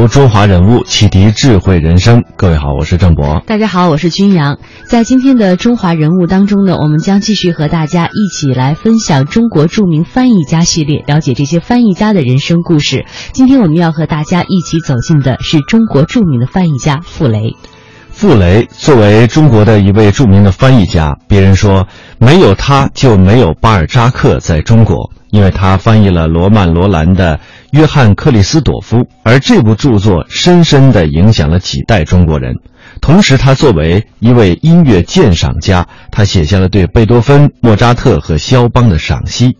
读中华人物，启迪智慧人生。各位好，我是郑博。大家好，我是军阳。在今天的中华人物当中呢，我们将继续和大家一起来分享中国著名翻译家系列，了解这些翻译家的人生故事。今天我们要和大家一起走进的是中国著名的翻译家傅雷。傅雷作为中国的一位著名的翻译家，别人说没有他就没有巴尔扎克在中国。因为他翻译了罗曼·罗兰的《约翰·克里斯朵夫》，而这部著作深深地影响了几代中国人。同时，他作为一位音乐鉴赏家，他写下了对贝多芬、莫扎特和肖邦的赏析。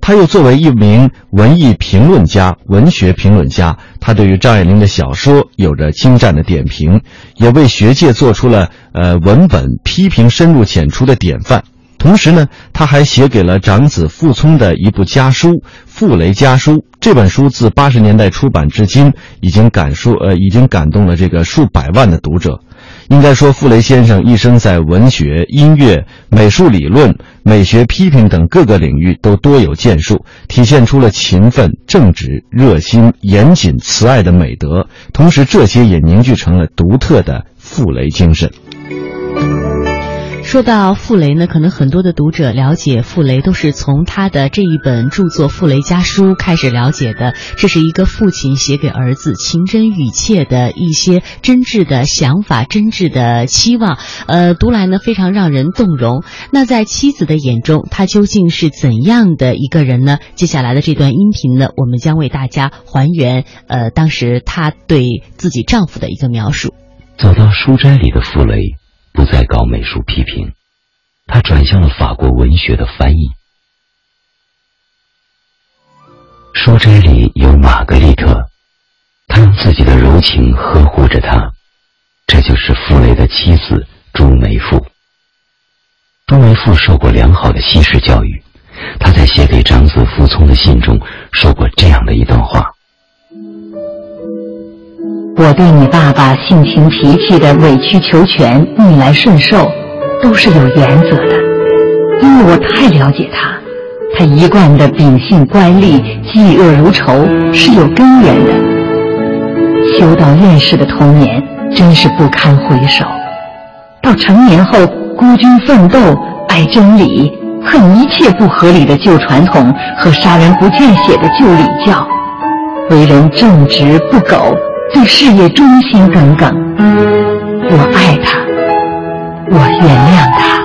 他又作为一名文艺评论家、文学评论家，他对于张爱玲的小说有着精湛的点评，也为学界做出了呃文本批评深入浅出的典范。同时呢，他还写给了长子傅聪的一部家书《傅雷家书》。这本书自八十年代出版至今，已经感述呃，已经感动了这个数百万的读者。应该说，傅雷先生一生在文学、音乐、美术理论、美学批评等各个领域都多有建树，体现出了勤奋、正直、热心、严谨、慈爱的美德。同时，这些也凝聚成了独特的傅雷精神。说到傅雷呢，可能很多的读者了解傅雷都是从他的这一本著作《傅雷家书》开始了解的。这是一个父亲写给儿子情真语切的一些真挚的想法、真挚的期望，呃，读来呢非常让人动容。那在妻子的眼中，他究竟是怎样的一个人呢？接下来的这段音频呢，我们将为大家还原呃当时他对自己丈夫的一个描述。走到书斋里的傅雷。不再搞美术批评，他转向了法国文学的翻译。书斋里有玛格丽特，他用自己的柔情呵护着她，这就是傅雷的妻子朱梅馥。朱梅馥受过良好的西式教育，他在写给长子傅聪的信中说过这样的一段话。我对你爸爸性情脾气的委曲求全、逆来顺受，都是有原则的，因为我太了解他。他一贯的秉性乖戾、嫉恶如仇是有根源的。修道院士的童年真是不堪回首，到成年后孤军奋斗、爱真理、恨一切不合理的旧传统和杀人不见血的旧礼教，为人正直不苟。对事业忠心耿耿，我爱他，我原谅他。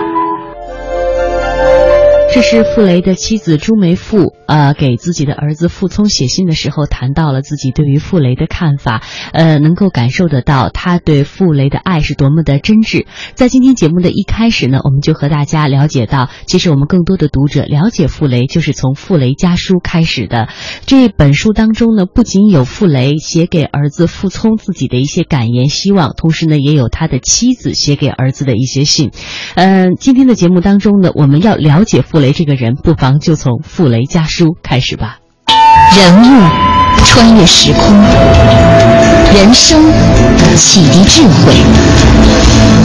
这是傅雷的妻子朱梅馥，呃，给自己的儿子傅聪写信的时候，谈到了自己对于傅雷的看法，呃，能够感受得到他对傅雷的爱是多么的真挚。在今天节目的一开始呢，我们就和大家了解到，其实我们更多的读者了解傅雷，就是从《傅雷家书》开始的。这本书当中呢，不仅有傅雷写给儿子傅聪自己的一些感言、希望，同时呢，也有他的妻子写给儿子的一些信。嗯，今天的节目当中呢，我们要了解傅。雷这个人，不妨就从《傅雷家书》开始吧。人物穿越时空，人生启迪智慧，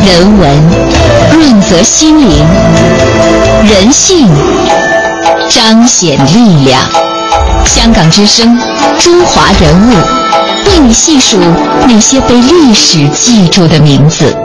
人文润泽心灵，人性彰显力量。香港之声，中华人物，为你细数那些被历史记住的名字。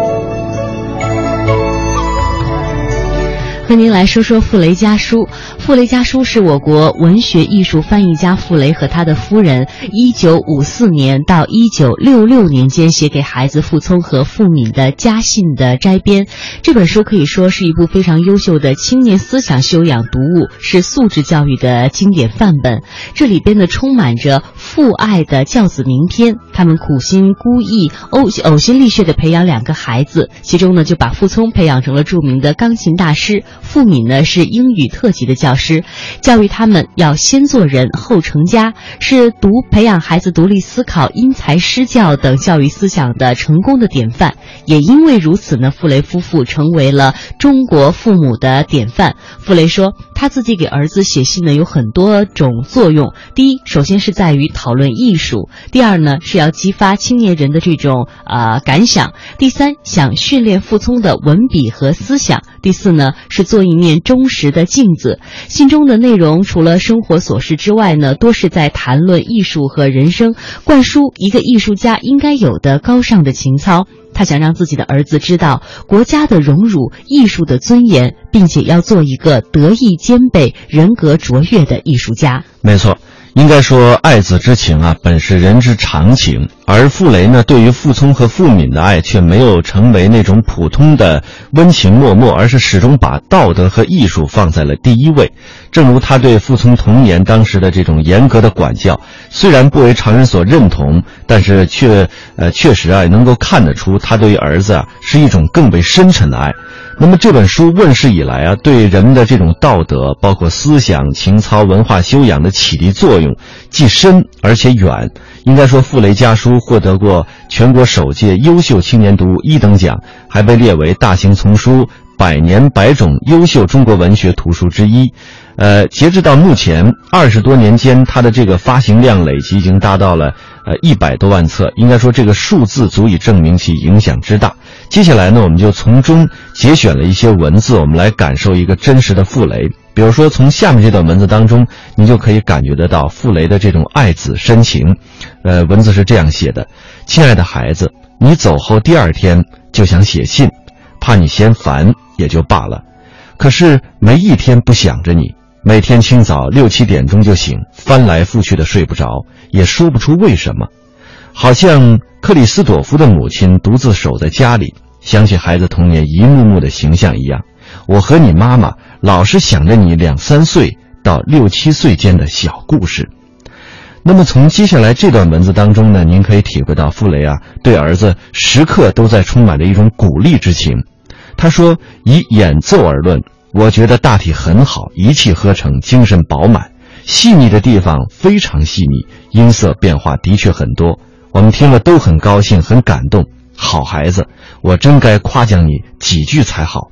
和您来说说《傅雷家书》。《傅雷家书》是我国文学艺术翻译家傅雷和他的夫人一九五四年到一九六六年间写给孩子傅聪和傅敏的家信的摘编。这本书可以说是一部非常优秀的青年思想修养读物，是素质教育的经典范本。这里边呢，充满着父爱的教子名篇。他们苦心孤诣、呕呕心沥血地培养两个孩子，其中呢，就把傅聪培养成了著名的钢琴大师。傅敏呢是英语特级的教老师，教育他们要先做人后成家，是独培养孩子独立思考、因材施教等教育思想的成功的典范。也因为如此呢，傅雷夫妇成为了中国父母的典范。傅雷说，他自己给儿子写信呢有很多种作用。第一，首先是在于讨论艺术；第二呢，是要激发青年人的这种呃感想；第三，想训练傅聪的文笔和思想；第四呢，是做一面忠实的镜子。信中的内容除了生活琐事之外呢，多是在谈论艺术和人生，灌输一个艺术家应该有的高尚的情操。他想让自己的儿子知道国家的荣辱、艺术的尊严，并且要做一个德艺兼备、人格卓越的艺术家。没错。应该说，爱子之情啊，本是人之常情。而傅雷呢，对于傅聪和傅敏的爱，却没有成为那种普通的温情脉脉，而是始终把道德和艺术放在了第一位。正如他对傅聪童年当时的这种严格的管教，虽然不为常人所认同，但是却呃确实啊，能够看得出他对于儿子啊是一种更为深沉的爱。那么这本书问世以来啊，对人们的这种道德，包括思想、情操、文化修养的启迪作用，既深而且远。应该说，《傅雷家书》获得过全国首届优秀青年读物一等奖，还被列为大型丛书百年百种优秀中国文学图书之一。呃，截止到目前，二十多年间，它的这个发行量累计已经达到了呃一百多万册。应该说，这个数字足以证明其影响之大。接下来呢，我们就从中节选了一些文字，我们来感受一个真实的傅雷。比如说，从下面这段文字当中，你就可以感觉得到傅雷的这种爱子深情。呃，文字是这样写的：“亲爱的孩子，你走后第二天就想写信，怕你嫌烦也就罢了，可是没一天不想着你。每天清早六七点钟就醒，翻来覆去的睡不着，也说不出为什么，好像克里斯朵夫的母亲独自守在家里，想起孩子童年一幕幕的形象一样。我和你妈妈。”老是想着你两三岁到六七岁间的小故事，那么从接下来这段文字当中呢，您可以体会到傅雷啊对儿子时刻都在充满着一种鼓励之情。他说：“以演奏而论，我觉得大体很好，一气呵成，精神饱满，细腻的地方非常细腻，音色变化的确很多。我们听了都很高兴，很感动。好孩子，我真该夸奖你几句才好。”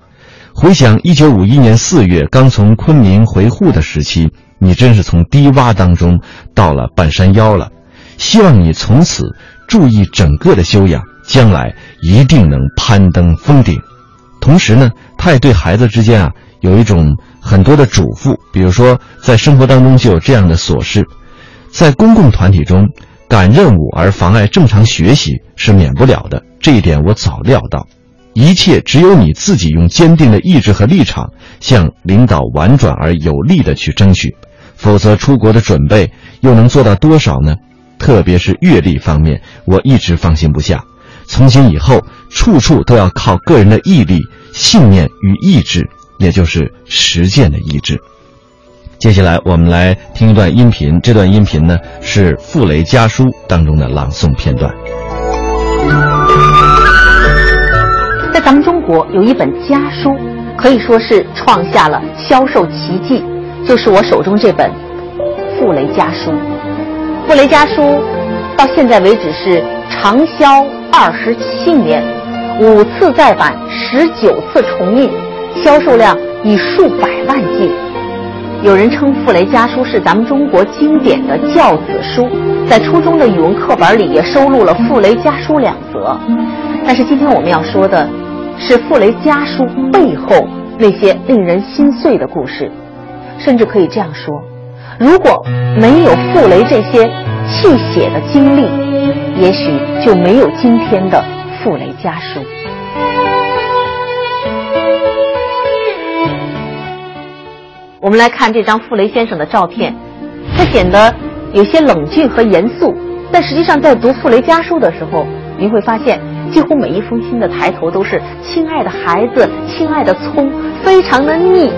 回想一九五一年四月刚从昆明回沪的时期，你真是从低洼当中到了半山腰了。希望你从此注意整个的修养，将来一定能攀登峰顶。同时呢，他也对孩子之间啊有一种很多的嘱咐，比如说在生活当中就有这样的琐事，在公共团体中赶任务而妨碍正常学习是免不了的，这一点我早料到。一切只有你自己用坚定的意志和立场，向领导婉转而有力的去争取，否则出国的准备又能做到多少呢？特别是阅历方面，我一直放心不下。从今以后，处处都要靠个人的毅力、信念与意志，也就是实践的意志。接下来，我们来听一段音频，这段音频呢是《傅雷家书》当中的朗诵片段。在咱们中国有一本家书，可以说是创下了销售奇迹，就是我手中这本《傅雷家书》。《傅雷家书》到现在为止是长销二十七年，五次再版，十九次重印，销售量以数百万计。有人称《傅雷家书》是咱们中国经典的教子书，在初中的语文课本里也收录了《傅雷家书》两则。但是今天我们要说的。是傅雷家书背后那些令人心碎的故事，甚至可以这样说：如果没有傅雷这些泣血的经历，也许就没有今天的傅雷家书。我们来看这张傅雷先生的照片，他显得有些冷峻和严肃，但实际上在读傅雷家书的时候，您会发现。几乎每一封信的抬头都是“亲爱的孩子，亲爱的聪”，非常的腻。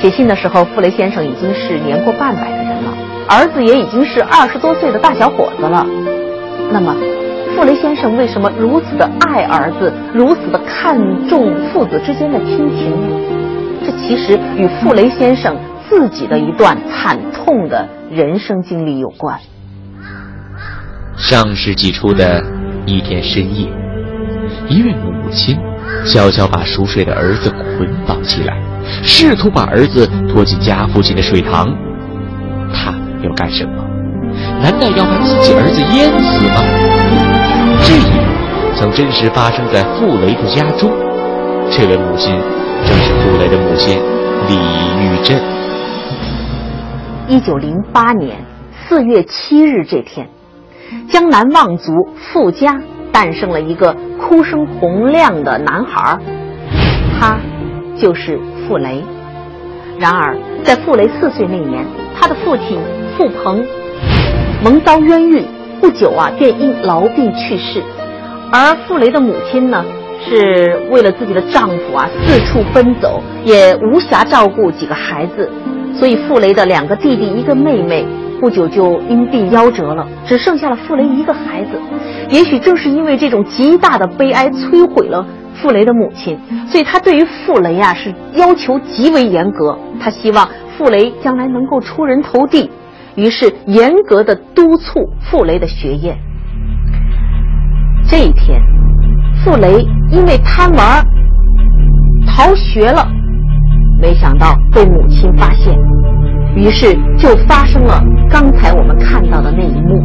写信的时候，傅雷先生已经是年过半百的人了，儿子也已经是二十多岁的大小伙子了。那么，傅雷先生为什么如此的爱儿子，如此的看重父子之间的亲情呢？这其实与傅雷先生自己的一段惨痛的人生经历有关。上世纪初的一天深夜，一位母亲悄悄把熟睡的儿子捆绑起来，试图把儿子拖进家附近的水塘。他要干什么？难道要把自己儿子淹死吗？这一幕曾真实发生在傅雷的家中。这位母亲正是傅雷的母亲李玉珍。一九零八年四月七日这天。江南望族傅家诞生了一个哭声洪亮的男孩，他就是傅雷。然而，在傅雷四岁那年，他的父亲傅鹏蒙遭冤狱，不久啊便因痨病去世。而傅雷的母亲呢，是为了自己的丈夫啊四处奔走，也无暇照顾几个孩子，所以傅雷的两个弟弟，一个妹妹。不久就因病夭折了，只剩下了傅雷一个孩子。也许正是因为这种极大的悲哀摧毁了傅雷的母亲，所以他对于傅雷啊是要求极为严格。他希望傅雷将来能够出人头地，于是严格的督促傅雷的学业。这一天，傅雷因为贪玩逃学了，没想到被母亲发现。于是就发生了刚才我们看到的那一幕。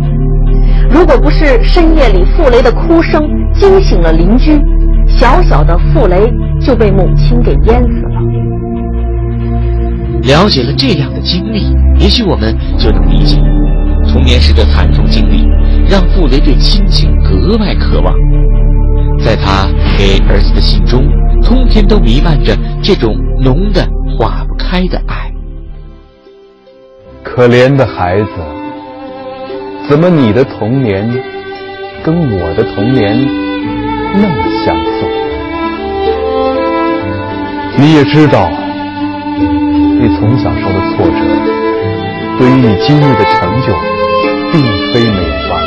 如果不是深夜里傅雷的哭声惊醒了邻居，小小的傅雷就被母亲给淹死了。了解了这样的经历，也许我们就能理解，童年时的惨重经历让傅雷对亲情格外渴望。在他给儿子的信中，通篇都弥漫着这种浓的化不开的爱。可怜的孩子，怎么你的童年跟我的童年那么相似？你也知道，你从小受的挫折，对于你今日的成就，并非没有帮。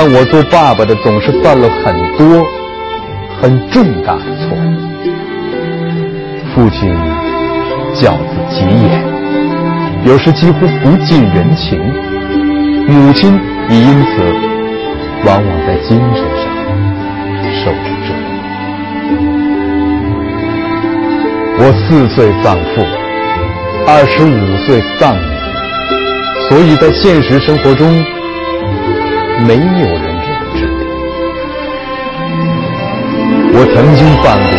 但我做爸爸的总是犯了很多很重大的错。父亲教子急眼。有时几乎不近人情，母亲也因此往往在精神上受着折磨。我四岁丧父，二十五岁丧母，所以在现实生活中没有人给我治病。我曾经犯过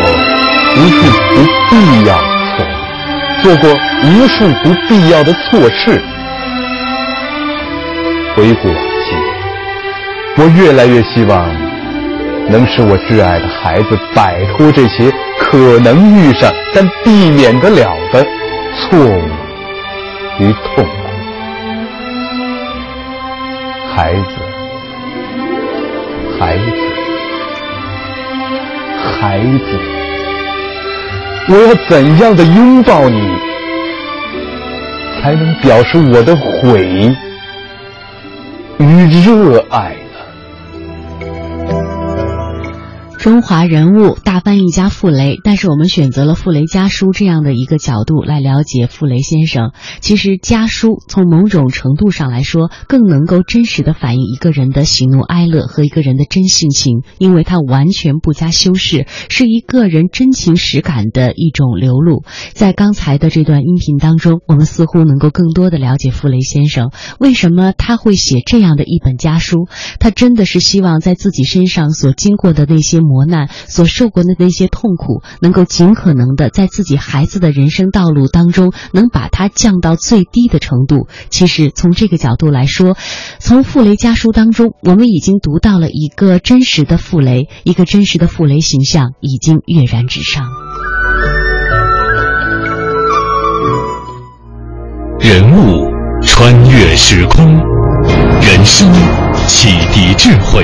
无数不必要的错误，做过。无数不必要的错事。回顾往昔，我越来越希望能使我挚爱的孩子摆脱这些可能遇上但避免得了的错误与痛苦。孩子，孩子，孩子，我要怎样的拥抱你？才能表示我的悔与热爱。中华人物大翻译家傅雷，但是我们选择了《傅雷家书》这样的一个角度来了解傅雷先生。其实家书从某种程度上来说，更能够真实的反映一个人的喜怒哀乐和一个人的真性情，因为它完全不加修饰，是一个人真情实感的一种流露。在刚才的这段音频当中，我们似乎能够更多的了解傅雷先生为什么他会写这样的一本家书。他真的是希望在自己身上所经过的那些。磨难所受过的那些痛苦，能够尽可能的在自己孩子的人生道路当中，能把它降到最低的程度。其实从这个角度来说，从傅雷家书当中，我们已经读到了一个真实的傅雷，一个真实的傅雷形象已经跃然纸上。人物穿越时空，人生启迪智慧，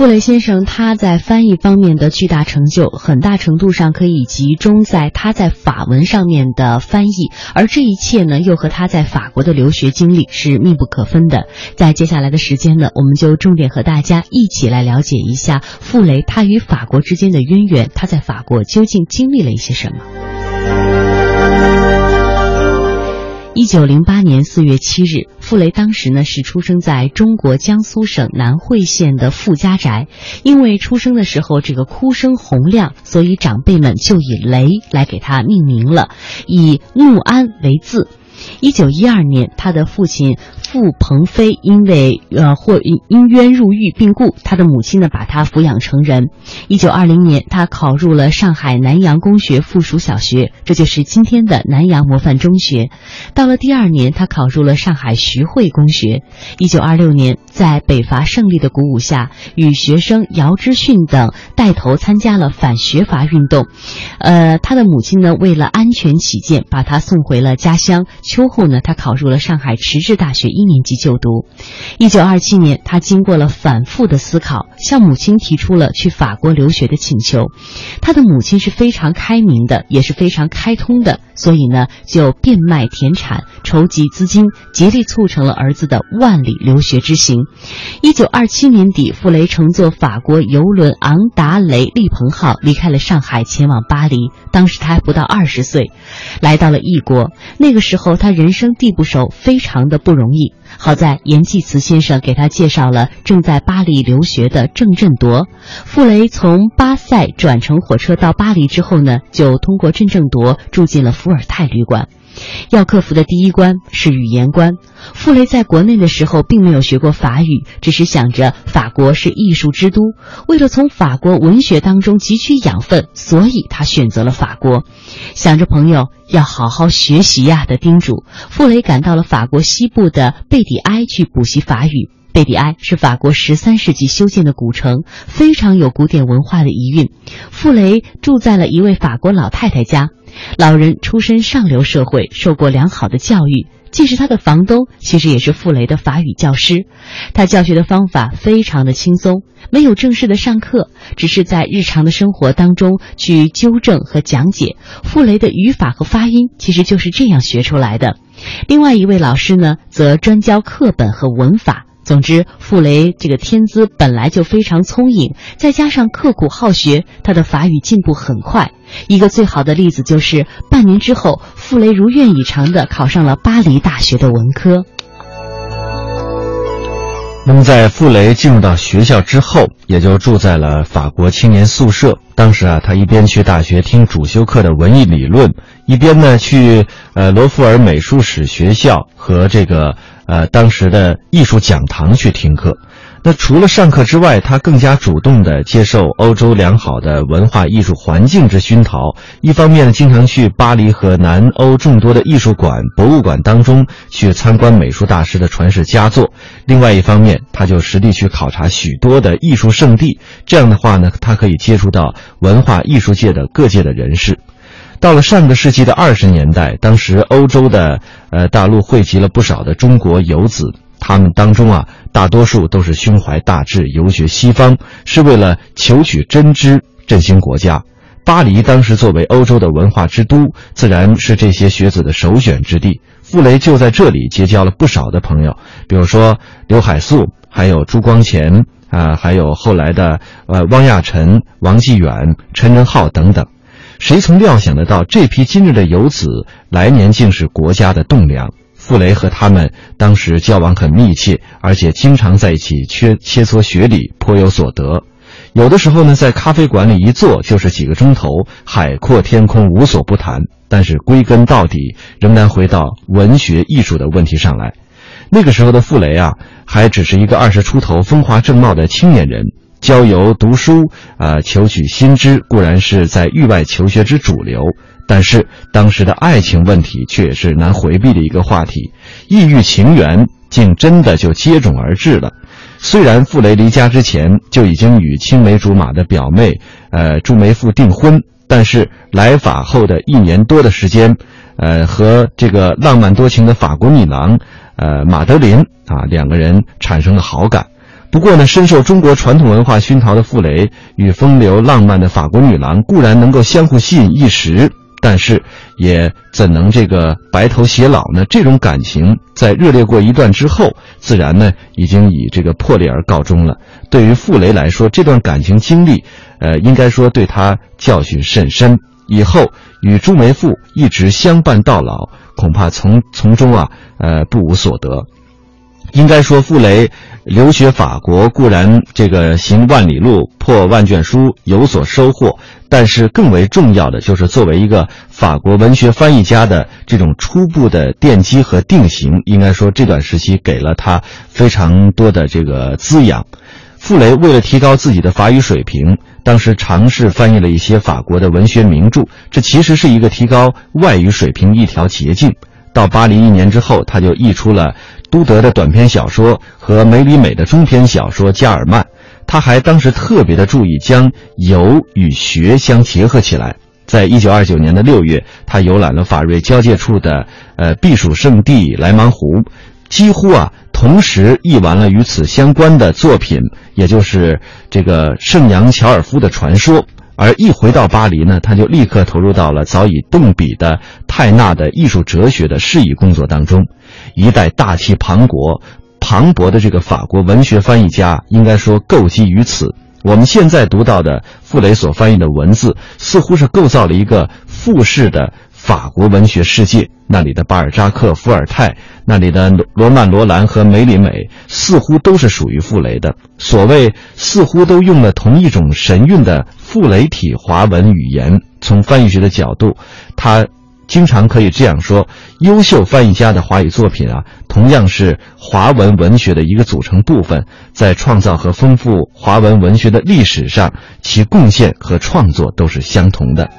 傅雷先生他在翻译方面的巨大成就，很大程度上可以集中在他在法文上面的翻译，而这一切呢，又和他在法国的留学经历是密不可分的。在接下来的时间呢，我们就重点和大家一起来了解一下傅雷他与法国之间的渊源，他在法国究竟经历了一些什么。一九零八年四月七日，傅雷当时呢是出生在中国江苏省南汇县的傅家宅。因为出生的时候这个哭声洪亮，所以长辈们就以雷来给他命名了，以怒安为字。一九一二年，他的父亲傅鹏飞因为呃或因冤入狱病故，他的母亲呢把他抚养成人。一九二零年，他考入了上海南洋公学附属小学，这就是今天的南洋模范中学。到了第二年，他考入了上海徐汇公学。一九二六年，在北伐胜利的鼓舞下，与学生姚之训等带头参加了反学阀运动。呃，他的母亲呢为了安全起见，把他送回了家乡。秋后呢，他考入了上海迟志大学一年级就读。一九二七年，他经过了反复的思考，向母亲提出了去法国留学的请求。他的母亲是非常开明的，也是非常开通的，所以呢，就变卖田产，筹集资金，竭力促成了儿子的万里留学之行。一九二七年底，傅雷乘坐法国游轮昂达雷利鹏号离开了上海，前往巴黎。当时他还不到二十岁，来到了异国。那个时候。他人生地不熟，非常的不容易。好在严济慈先生给他介绍了正在巴黎留学的郑振铎。傅雷从巴塞转乘火车到巴黎之后呢，就通过郑振铎住进了伏尔泰旅馆。要克服的第一关是语言关。傅雷在国内的时候并没有学过法语，只是想着法国是艺术之都，为了从法国文学当中汲取养分，所以他选择了法国。想着朋友要好好学习呀的叮嘱，傅雷赶到了法国西部的贝蒂埃去补习法语。贝蒂埃是法国十三世纪修建的古城，非常有古典文化的遗韵。傅雷住在了一位法国老太太家。老人出身上流社会，受过良好的教育，既是他的房东，其实也是傅雷的法语教师。他教学的方法非常的轻松，没有正式的上课，只是在日常的生活当中去纠正和讲解。傅雷的语法和发音其实就是这样学出来的。另外一位老师呢，则专教课本和文法。总之，傅雷这个天资本来就非常聪颖，再加上刻苦好学，他的法语进步很快。一个最好的例子就是，半年之后，傅雷如愿以偿地考上了巴黎大学的文科。那么，在傅雷进入到学校之后，也就住在了法国青年宿舍。当时啊，他一边去大学听主修课的文艺理论，一边呢去呃罗浮尔美术史学校和这个。呃，当时的艺术讲堂去听课，那除了上课之外，他更加主动地接受欧洲良好的文化艺术环境之熏陶。一方面呢，经常去巴黎和南欧众多的艺术馆、博物馆当中去参观美术大师的传世佳作；另外一方面，他就实地去考察许多的艺术圣地。这样的话呢，他可以接触到文化艺术界的各界的人士。到了上个世纪的二十年代，当时欧洲的呃大陆汇集了不少的中国游子，他们当中啊，大多数都是胸怀大志，游学西方，是为了求取真知，振兴国家。巴黎当时作为欧洲的文化之都，自然是这些学子的首选之地。傅雷就在这里结交了不少的朋友，比如说刘海粟，还有朱光潜啊，还有后来的呃汪亚尘、王继远、陈仁浩等等。谁曾料想得到，这批今日的游子，来年竟是国家的栋梁？傅雷和他们当时交往很密切，而且经常在一起切切磋学理，颇有所得。有的时候呢，在咖啡馆里一坐就是几个钟头，海阔天空，无所不谈。但是归根到底，仍然回到文学艺术的问题上来。那个时候的傅雷啊，还只是一个二十出头、风华正茂的青年人。郊游读书啊，求取新知固然是在域外求学之主流，但是当时的爱情问题却也是难回避的一个话题，异域情缘竟真的就接踵而至了。虽然傅雷离家之前就已经与青梅竹马的表妹，呃朱梅馥订婚，但是来法后的一年多的时间，呃和这个浪漫多情的法国女郎，呃马德琳啊两个人产生了好感。不过呢，深受中国传统文化熏陶的傅雷与风流浪漫的法国女郎固然能够相互吸引一时，但是也怎能这个白头偕老呢？这种感情在热烈过一段之后，自然呢已经以这个破裂而告终了。对于傅雷来说，这段感情经历，呃，应该说对他教训甚深。以后与朱梅馥一直相伴到老，恐怕从从中啊，呃，不无所得。应该说，傅雷留学法国固然这个行万里路、破万卷书有所收获，但是更为重要的就是作为一个法国文学翻译家的这种初步的奠基和定型。应该说，这段时期给了他非常多的这个滋养。傅雷为了提高自己的法语水平，当时尝试翻译了一些法国的文学名著，这其实是一个提高外语水平一条捷径。到巴黎一年之后，他就译出了都德的短篇小说和梅里美的中篇小说《加尔曼》。他还当时特别的注意将游与学相结合起来。在一九二九年的六月，他游览了法瑞交界处的呃避暑胜地莱芒湖。几乎啊，同时译完了与此相关的作品，也就是这个圣扬乔尔夫的传说。而一回到巴黎呢，他就立刻投入到了早已动笔的泰纳的艺术哲学的释义工作当中。一代大气磅礴、磅礴的这个法国文学翻译家，应该说构基于此。我们现在读到的傅雷所翻译的文字，似乎是构造了一个复式的。法国文学世界，那里的巴尔扎克、伏尔泰，那里的罗曼·罗兰和梅里美，似乎都是属于傅雷的。所谓似乎都用了同一种神韵的傅雷体华文语言。从翻译学的角度，他经常可以这样说：优秀翻译家的华语作品啊，同样是华文文学的一个组成部分，在创造和丰富华文文学的历史上，其贡献和创作都是相同的。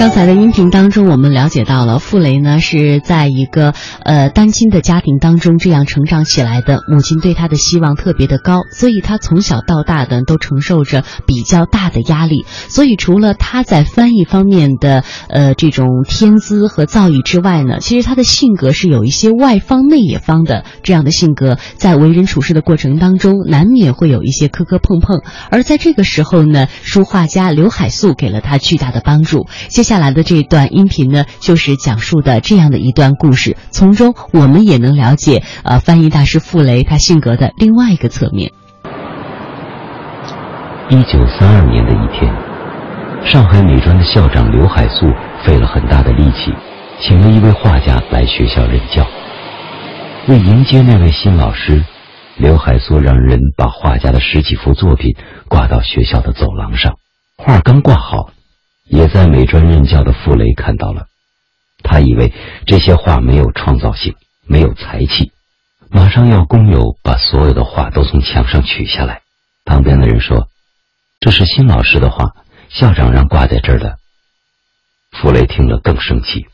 刚才的音频当中，我们了解到了傅雷呢是在一个呃单亲的家庭当中这样成长起来的，母亲对他的希望特别的高，所以他从小到大的都承受着比较大的压力。所以除了他在翻译方面的呃这种天资和造诣之外呢，其实他的性格是有一些外方内野方的这样的性格，在为人处事的过程当中，难免会有一些磕磕碰碰。而在这个时候呢，书画家刘海粟给了他巨大的帮助。接下下来的这段音频呢，就是讲述的这样的一段故事，从中我们也能了解，呃，翻译大师傅雷他性格的另外一个侧面。一九三二年的一天，上海美专的校长刘海粟费了很大的力气，请了一位画家来学校任教。为迎接那位新老师，刘海粟让人把画家的十几幅作品挂到学校的走廊上，画刚挂好。也在美专任教的傅雷看到了，他以为这些画没有创造性，没有才气，马上要工友把所有的画都从墙上取下来。旁边的人说：“这是新老师的画，校长让挂在这儿的。”傅雷听了更生气，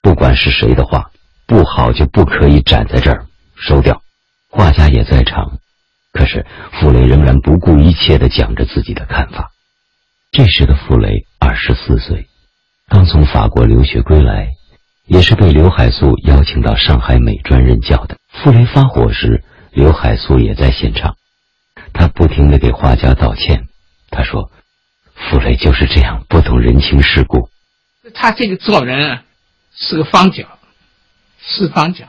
不管是谁的画，不好就不可以展在这儿，收掉。画家也在场，可是傅雷仍然不顾一切的讲着自己的看法。这时的傅雷二十四岁，刚从法国留学归来，也是被刘海粟邀请到上海美专任教的。傅雷发火时，刘海粟也在现场，他不停的给画家道歉。他说：“傅雷就是这样，不懂人情世故。他这个做人啊，是个方角，四方角，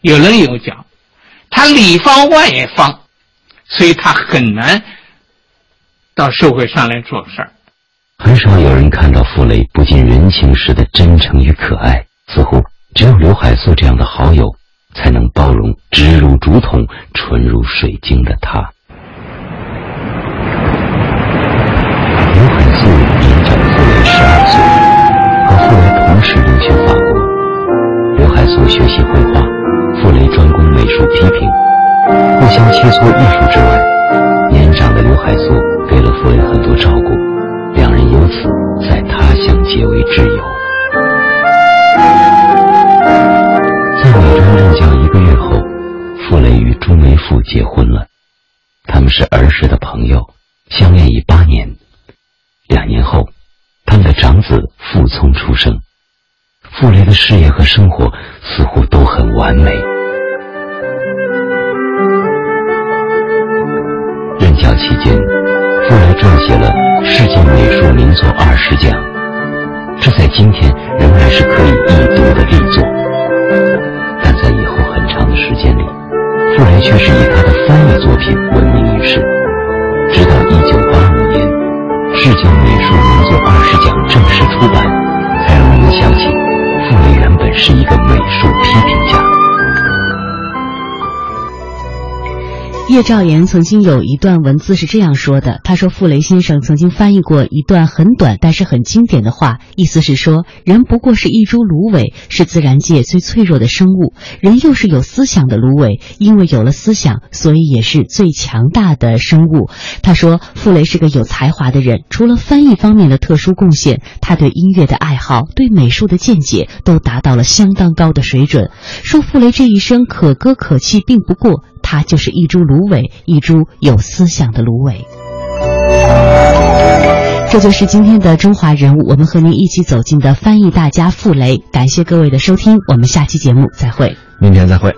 有棱有角，他里方外也方，所以他很难。”到社会上来做事儿，很少有人看到傅雷不近人情时的真诚与可爱。似乎只有刘海粟这样的好友，才能包容直如竹筒、纯如水晶的他。刘海粟年长傅雷十二岁，和傅雷同时留学法国。刘海粟学习绘画，傅雷专攻美术批评，互相切磋艺术之外，年长的刘海粟。给了傅雷很多照顾，两人由此在他乡结为挚友。在美专任教一个月后，傅雷与朱梅馥结婚了。他们是儿时的朋友，相恋已八年。两年后，他们的长子傅聪出生。傅雷的事业和生活似乎都很完美。任教期间，傅雷撰写了《世界美术名作二十讲》，这在今天仍然是可以一读的力作。但在以后很长的时间里，傅雷却是以他的翻译作品闻名于世。直到一九八五年，《世界美术名作二十讲》正式出版，才让人们想起傅雷原本是一个美术叶兆言曾经有一段文字是这样说的：“他说，傅雷先生曾经翻译过一段很短但是很经典的话，意思是说，人不过是一株芦苇，是自然界最脆弱的生物；人又是有思想的芦苇，因为有了思想，所以也是最强大的生物。”他说，傅雷是个有才华的人，除了翻译方面的特殊贡献，他对音乐的爱好、对美术的见解都达到了相当高的水准。说傅雷这一生可歌可泣，并不过。他就是一株芦苇，一株有思想的芦苇。这就是今天的中华人物，我们和您一起走进的翻译大家傅雷。感谢各位的收听，我们下期节目再会。明天再会。